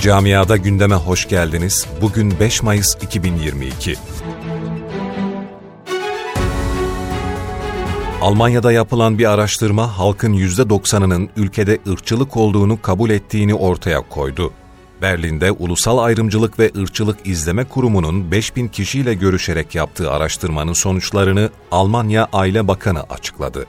Camiada gündeme hoş geldiniz. Bugün 5 Mayıs 2022. Almanya'da yapılan bir araştırma halkın %90'ının ülkede ırkçılık olduğunu kabul ettiğini ortaya koydu. Berlin'de Ulusal Ayrımcılık ve Irkçılık İzleme Kurumu'nun 5000 kişiyle görüşerek yaptığı araştırmanın sonuçlarını Almanya Aile Bakanı açıkladı.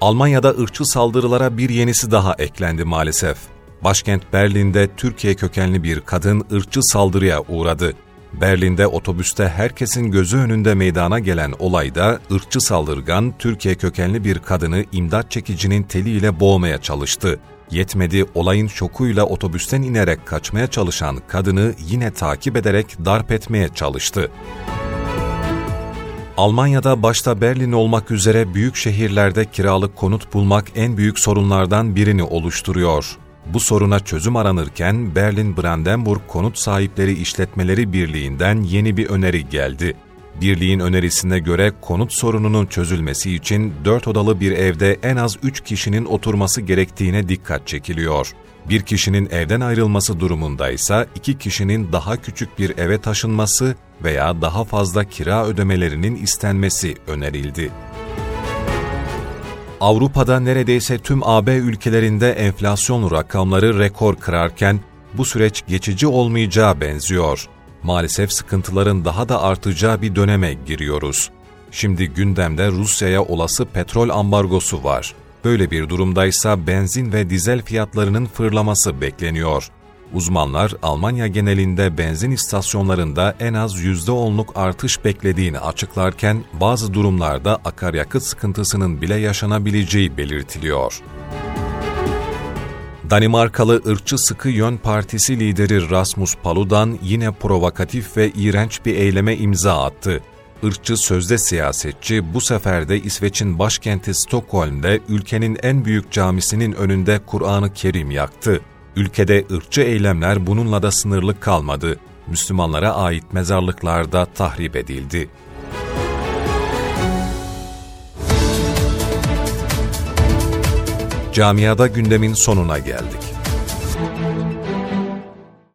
Almanya'da ırkçı saldırılara bir yenisi daha eklendi maalesef. Başkent Berlin'de Türkiye kökenli bir kadın ırkçı saldırıya uğradı. Berlin'de otobüste herkesin gözü önünde meydana gelen olayda ırkçı saldırgan Türkiye kökenli bir kadını imdat çekicinin teliyle boğmaya çalıştı. Yetmedi olayın şokuyla otobüsten inerek kaçmaya çalışan kadını yine takip ederek darp etmeye çalıştı. Almanya'da başta Berlin olmak üzere büyük şehirlerde kiralık konut bulmak en büyük sorunlardan birini oluşturuyor. Bu soruna çözüm aranırken Berlin-Brandenburg Konut Sahipleri İşletmeleri Birliği'nden yeni bir öneri geldi. Birliğin önerisine göre konut sorununun çözülmesi için 4 odalı bir evde en az 3 kişinin oturması gerektiğine dikkat çekiliyor. Bir kişinin evden ayrılması durumunda ise iki kişinin daha küçük bir eve taşınması veya daha fazla kira ödemelerinin istenmesi önerildi. Avrupa'da neredeyse tüm AB ülkelerinde enflasyon rakamları rekor kırarken bu süreç geçici olmayacağı benziyor. Maalesef sıkıntıların daha da artacağı bir döneme giriyoruz. Şimdi gündemde Rusya'ya olası petrol ambargosu var. Böyle bir durumdaysa benzin ve dizel fiyatlarının fırlaması bekleniyor. Uzmanlar Almanya genelinde benzin istasyonlarında en az %10'luk artış beklediğini açıklarken bazı durumlarda akaryakıt sıkıntısının bile yaşanabileceği belirtiliyor. Danimarkalı ırkçı Sıkı Yön Partisi lideri Rasmus Paludan yine provokatif ve iğrenç bir eyleme imza attı. Irkçı sözde siyasetçi bu sefer de İsveç'in başkenti Stockholm'de ülkenin en büyük camisinin önünde Kur'an-ı Kerim yaktı. Ülkede ırkçı eylemler bununla da sınırlı kalmadı. Müslümanlara ait mezarlıklar da tahrip edildi. Camiada gündemin sonuna geldik.